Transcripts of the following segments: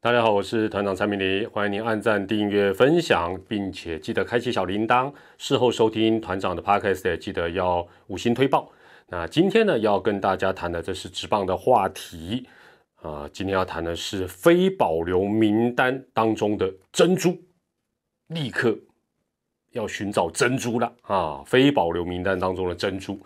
大家好，我是团长蔡明黎，欢迎您按赞、订阅、分享，并且记得开启小铃铛。事后收听团长的 podcast，记得要五星推报。那今天呢，要跟大家谈的这是直棒的话题啊。今天要谈的是非保留名单当中的珍珠，立刻要寻找珍珠了啊！非保留名单当中的珍珠。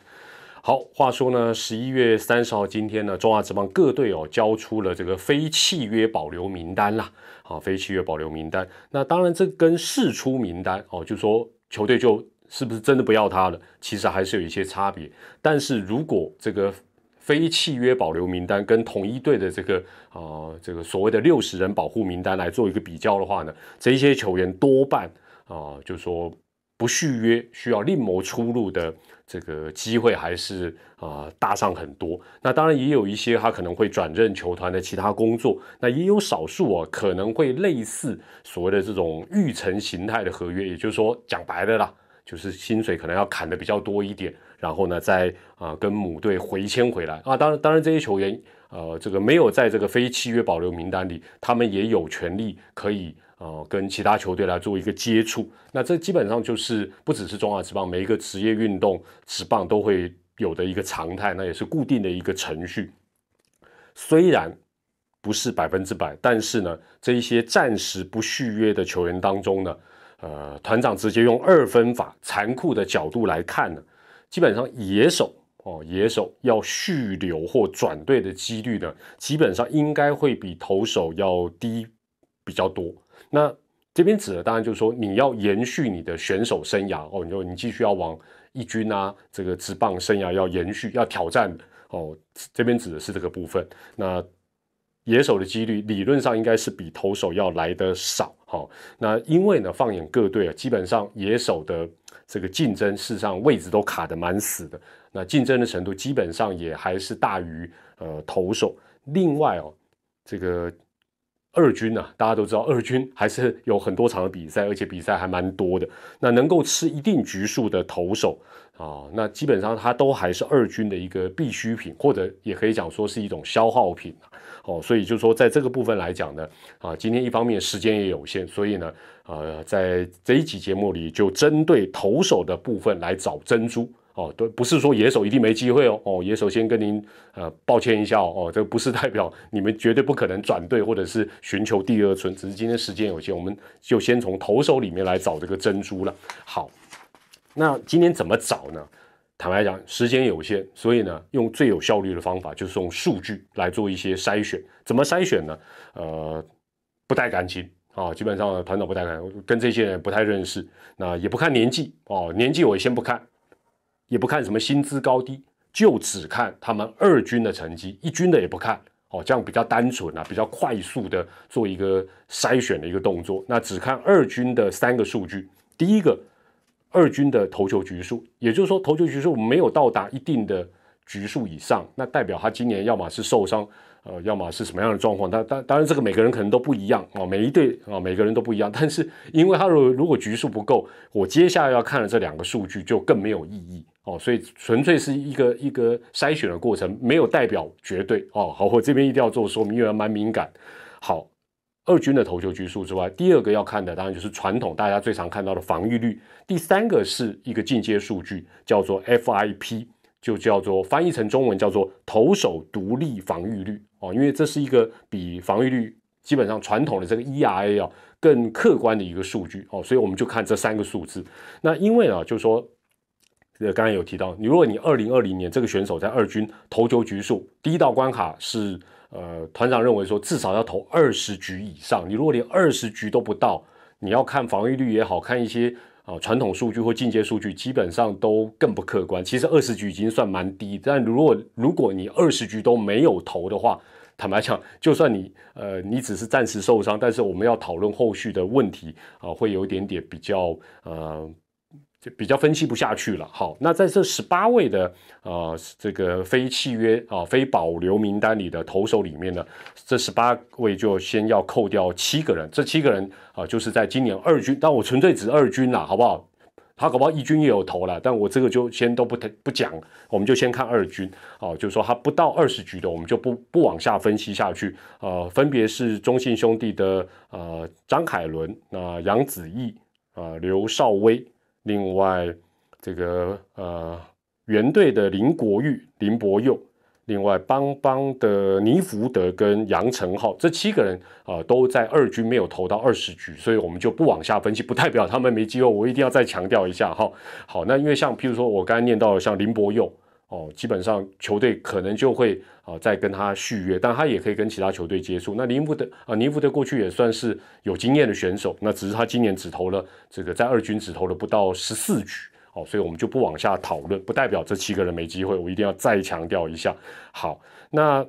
好，话说呢，十一月三十号，今天呢，中华职棒各队哦交出了这个非契约保留名单啦。啊，非契约保留名单，那当然这跟释出名单哦，就说球队就是不是真的不要他了，其实还是有一些差别。但是如果这个非契约保留名单跟统一队的这个啊这个所谓的六十人保护名单来做一个比较的话呢，这些球员多半啊就说不续约，需要另谋出路的。这个机会还是啊大上很多，那当然也有一些他可能会转任球团的其他工作，那也有少数啊可能会类似所谓的这种预成形态的合约，也就是说讲白了啦，就是薪水可能要砍的比较多一点，然后呢再啊跟母队回签回来啊，当然当然这些球员呃这个没有在这个非契约保留名单里，他们也有权利可以。哦，跟其他球队来做一个接触，那这基本上就是不只是中华职棒，每一个职业运动职棒都会有的一个常态，那也是固定的一个程序。虽然不是百分之百，但是呢，这一些暂时不续约的球员当中呢，呃，团长直接用二分法残酷的角度来看呢，基本上野手哦，野手要续留或转队的几率呢，基本上应该会比投手要低比较多。那这边指的当然就是说，你要延续你的选手生涯哦，你就你继续要往一军啊，这个职棒生涯要延续，要挑战哦。这边指的是这个部分。那野手的几率理论上应该是比投手要来的少哈。那因为呢，放眼各队啊，基本上野手的这个竞争，事实上位置都卡得蛮死的。那竞争的程度基本上也还是大于呃投手。另外哦，这个。二军呢，大家都知道，二军还是有很多场的比赛，而且比赛还蛮多的。那能够吃一定局数的投手啊，那基本上他都还是二军的一个必需品，或者也可以讲说是一种消耗品哦，所以就说在这个部分来讲呢，啊，今天一方面时间也有限，所以呢，呃，在这一集节目里就针对投手的部分来找珍珠。哦，都不是说野手一定没机会哦。哦，野手先跟您呃抱歉一下哦，这不是代表 你们绝对不可能转队或者是寻求第二春，只是今天时间有限，我们就先从投手里面来找这个珍珠了。好，那今天怎么找呢？坦白讲，时间有限，所以呢，用最有效率的方法就是用数据来做一些筛选。怎么筛选呢？呃，不带感情啊，基本上团长不带感，跟这些人不太认识，那也不看年纪哦，年纪我先不看。也不看什么薪资高低，就只看他们二军的成绩，一军的也不看哦，这样比较单纯啊，比较快速的做一个筛选的一个动作。那只看二军的三个数据，第一个，二军的投球局数，也就是说投球局数没有到达一定的局数以上，那代表他今年要么是受伤。呃，要么是什么样的状况？当当当然，这个每个人可能都不一样啊，每一队啊，每个人都不一样。但是，因为他如果如果局数不够，我接下来要看的这两个数据就更没有意义哦。所以，纯粹是一个一个筛选的过程，没有代表绝对哦。好，我这边一定要做说明，因为蛮敏感。好，二军的投球局数之外，第二个要看的当然就是传统大家最常看到的防御率。第三个是一个进阶数据，叫做 FIP。就叫做翻译成中文叫做投手独立防御率哦，因为这是一个比防御率基本上传统的这个 ERA 啊更客观的一个数据哦，所以我们就看这三个数字。那因为啊，就是说，呃，刚才有提到，你如果你二零二零年这个选手在二军投球局数第一道关卡是呃团长认为说至少要投二十局以上，你如果连二十局都不到，你要看防御率也好看一些。啊，传统数据或进阶数据基本上都更不客观。其实二十局已经算蛮低，但如果如果你二十局都没有投的话，坦白讲，就算你呃你只是暂时受伤，但是我们要讨论后续的问题啊，会有一点点比较呃。就比较分析不下去了。好，那在这十八位的呃这个非契约啊非保留名单里的投手里面呢，这十八位就先要扣掉七个人。这七个人啊，就是在今年二军，但我纯粹指二军啦，好不好？他搞不好一军也有投了，但我这个就先都不不讲，我们就先看二军哦，就是说他不到二十局的，我们就不不往下分析下去。呃，分别是中信兄弟的呃张凯伦、那杨子毅、啊刘少威，另外这个呃原队的林国玉、林博佑。另外，邦邦的尼福德跟杨成浩这七个人啊，都在二军没有投到二十局，所以我们就不往下分析，不代表他们没机会。我一定要再强调一下哈。好，那因为像譬如说我刚才念到像林博佑哦，基本上球队可能就会啊再跟他续约，但他也可以跟其他球队接触。那林福德啊，尼福德过去也算是有经验的选手，那只是他今年只投了这个在二军只投了不到十四局。哦，所以我们就不往下讨论，不代表这七个人没机会。我一定要再强调一下。好，那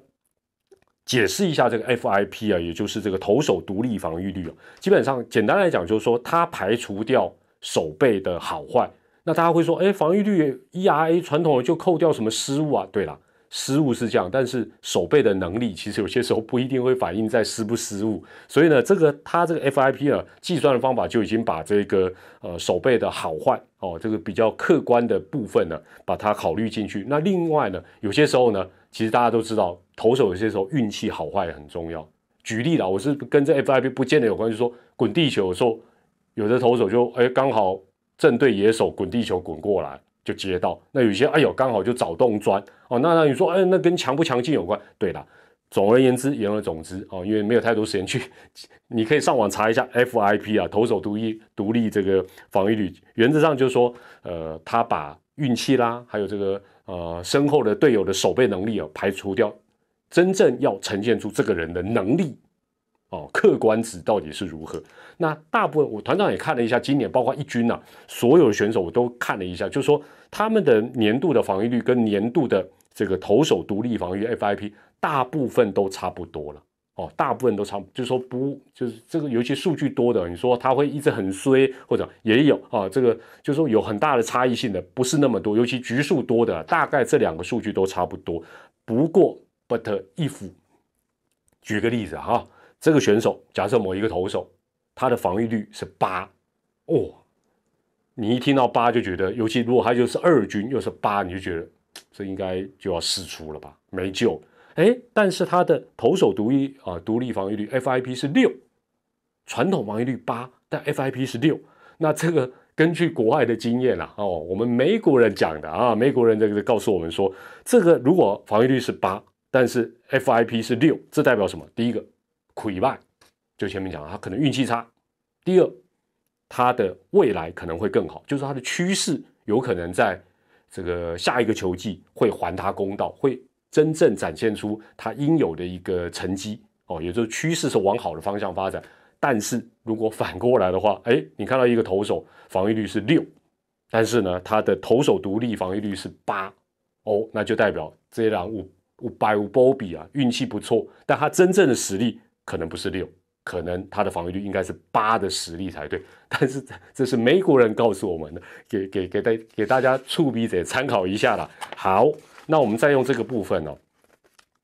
解释一下这个 FIP 啊，也就是这个投手独立防御率啊。基本上简单来讲，就是说它排除掉手背的好坏。那大家会说，哎，防御率 ERA 传统就扣掉什么失误啊？对了。失误是这样，但是手背的能力其实有些时候不一定会反映在失不失误，所以呢，这个它这个 FIP 啊计算的方法就已经把这个呃手背的好坏哦，这个比较客观的部分呢，把它考虑进去。那另外呢，有些时候呢，其实大家都知道，投手有些时候运气好坏很重要。举例啦，我是跟这 FIP 不见得有关系，说滚地球的时候，有的投手就哎刚好正对野手滚地球滚过来。就接到那有些哎呦刚好就找洞钻哦，那那你说哎那跟强不强劲有关？对了，总而言之言而总之哦，因为没有太多时间去，你可以上网查一下 FIP 啊，投手独立独立这个防御率，原则上就是说呃他把运气啦，还有这个呃身后的队友的守备能力啊排除掉，真正要呈现出这个人的能力。哦，客观值到底是如何？那大部分我团长也看了一下，今年包括一军呐，所有选手我都看了一下，就是说他们的年度的防御率跟年度的这个投手独立防御 FIP 大部分都差不多了。哦，大部分都差，就是说不，就是这个尤其数据多的，你说他会一直很衰，或者也有啊，这个就是说有很大的差异性的，不是那么多，尤其局数多的，大概这两个数据都差不多。不过，but if，举个例子哈。这个选手，假设某一个投手，他的防御率是八，哦，你一听到八就觉得，尤其如果他就是二军又是八，你就觉得这应该就要试出了吧，没救。哎，但是他的投手独立啊，独立防御率 FIP 是六，传统防御率八，但 FIP 是六。那这个根据国外的经验啊，哦，我们美国人讲的啊，美国人这个告诉我们说，这个如果防御率是八，但是 FIP 是六，这代表什么？第一个。溃败，就前面讲，他可能运气差。第二，他的未来可能会更好，就是他的趋势有可能在这个下一个球季会还他公道，会真正展现出他应有的一个成绩哦，也就是趋势是往好的方向发展。但是如果反过来的话，哎，你看到一个投手防御率是六，但是呢，他的投手独立防御率是八，哦，那就代表这两五五百五波比啊，运气不错，但他真正的实力。可能不是六，可能他的防御率应该是八的实力才对。但是这是美国人告诉我们的，给给给大给大家触笔者参考一下啦。好，那我们再用这个部分哦，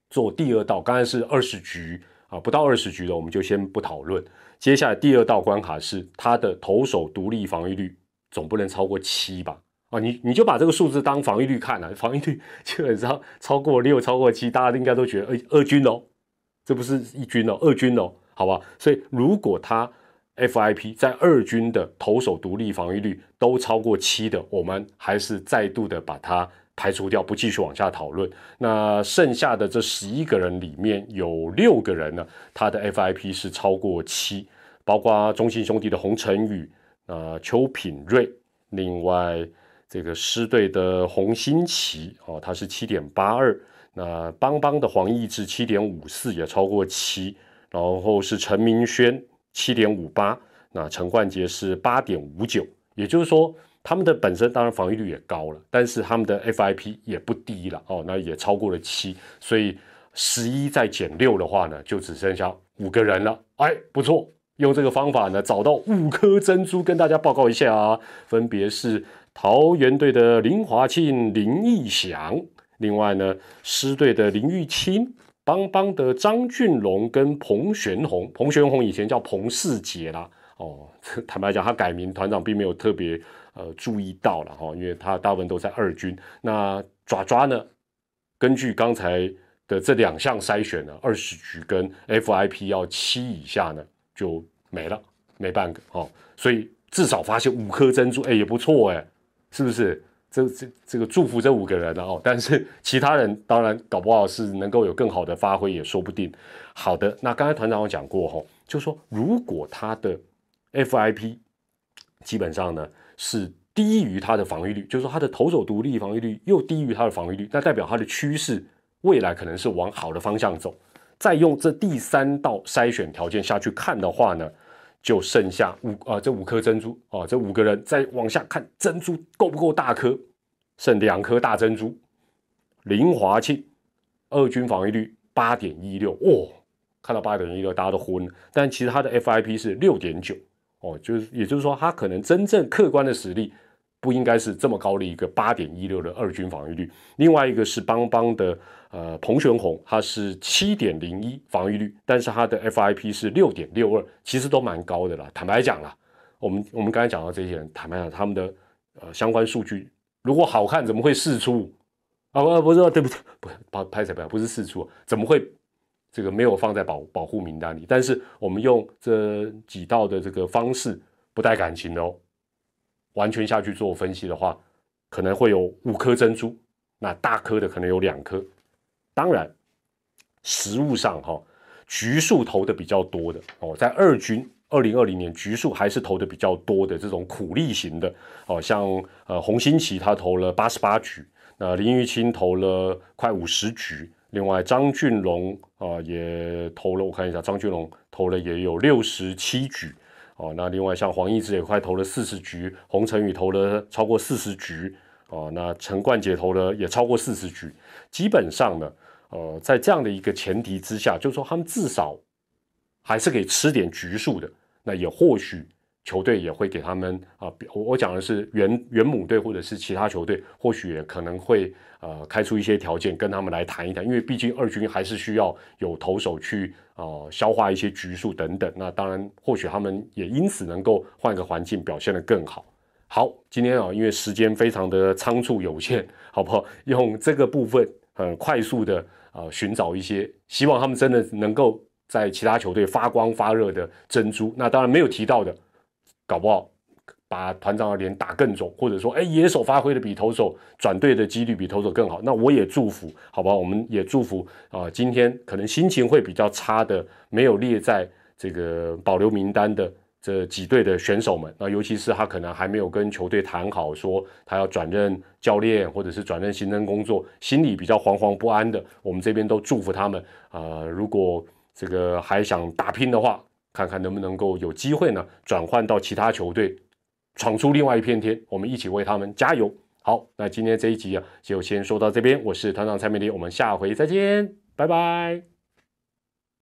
做第二道。刚才是二十局啊，不到二十局的，我们就先不讨论。接下来第二道关卡是他的投手独立防御率总不能超过七吧？啊，你你就把这个数字当防御率看了，防御率基本上超过六、超过七，大家应该都觉得二二军哦。这不是一军哦，二军哦，好吧。所以如果他 FIP 在二军的投手独立防御率都超过七的，我们还是再度的把它排除掉，不继续往下讨论。那剩下的这十一个人里面有六个人呢，他的 FIP 是超过七，包括中信兄弟的洪晨宇、呃邱品瑞，另外这个狮队的洪新奇哦，他是七点八二。那邦邦的黄义志七点五四也超过七，然后是陈明轩七点五八，那陈冠杰是八点五九，也就是说他们的本身当然防御率也高了，但是他们的 FIP 也不低了哦，那也超过了七，所以十一再减六的话呢，就只剩下五个人了。哎，不错，用这个方法呢找到五颗珍珠，跟大家报告一下啊，分别是桃园队的林华庆、林义祥。另外呢，狮队的林玉清、邦邦的张俊龙跟彭玄宏，彭玄宏以前叫彭世杰啦，哦，坦白讲，他改名团长并没有特别呃注意到了哈，因为他大部分都在二军。那爪爪呢？根据刚才的这两项筛选呢，二十局跟 FIP 要七以下呢就没了，没半个哦。所以至少发现五颗珍珠，哎，也不错哎，是不是？这这这个祝福这五个人哦。但是其他人当然搞不好是能够有更好的发挥，也说不定。好的，那刚才团长有讲过哈，就说如果他的 FIP 基本上呢是低于他的防御率，就是说他的投手独立防御率又低于他的防御率，那代表他的趋势未来可能是往好的方向走。再用这第三道筛选条件下去看的话呢，就剩下五啊这五颗珍珠啊，这五个人再往下看珍珠够不够大颗？剩两颗大珍珠。林华庆二军防御率八点一六，哦，看到八点一六大家都昏了，但其实他的 FIP 是六点九。哦，就是，也就是说，他可能真正客观的实力不应该是这么高的一个八点一六的二军防御率。另外一个是邦邦的呃彭玄宏，他是七点零一防御率，但是他的 FIP 是六点六二，其实都蛮高的啦。坦白讲啦，我们我们刚才讲到这些人，坦白讲他们的呃相关数据如果好看，怎么会试出啊？不不是，对不对？不拍拍谁不不是试出，怎么会？这个没有放在保保护名单里，但是我们用这几道的这个方式不带感情的哦，完全下去做分析的话，可能会有五颗珍珠，那大颗的可能有两颗。当然，实物上哈，局数投的比较多的哦，在二军二零二零年局数还是投的比较多的这种苦力型的哦，像呃洪新奇他投了八十八局，那林玉清投了快五十局。另外，张俊龙啊也投了，我看一下，张俊龙投了也有六十七局哦。那另外像黄义志也快投了四十局，洪承宇投了超过四十局哦。那陈冠杰投了也超过四十局。基本上呢，呃，在这样的一个前提之下，就是说他们至少还是可以吃点局数的。那也或许球队也会给他们啊，我我讲的是原原母队或者是其他球队，或许可能会。呃，开出一些条件跟他们来谈一谈，因为毕竟二军还是需要有投手去呃消化一些局数等等。那当然，或许他们也因此能够换个环境表现得更好。好，今天啊，因为时间非常的仓促有限，好不好？用这个部分很快速的呃寻找一些，希望他们真的能够在其他球队发光发热的珍珠。那当然没有提到的，搞不好。把团长的脸打更肿，或者说，哎，野手发挥的比投手转队的几率比投手更好，那我也祝福，好吧？我们也祝福啊，今天可能心情会比较差的，没有列在这个保留名单的这几队的选手们，那尤其是他可能还没有跟球队谈好，说他要转任教练或者是转任行政工作，心里比较惶惶不安的，我们这边都祝福他们啊。如果这个还想打拼的话，看看能不能够有机会呢，转换到其他球队。闯出另外一片天，我们一起为他们加油！好，那今天这一集啊，就先说到这边。我是团长蔡美丽，我们下回再见，拜拜。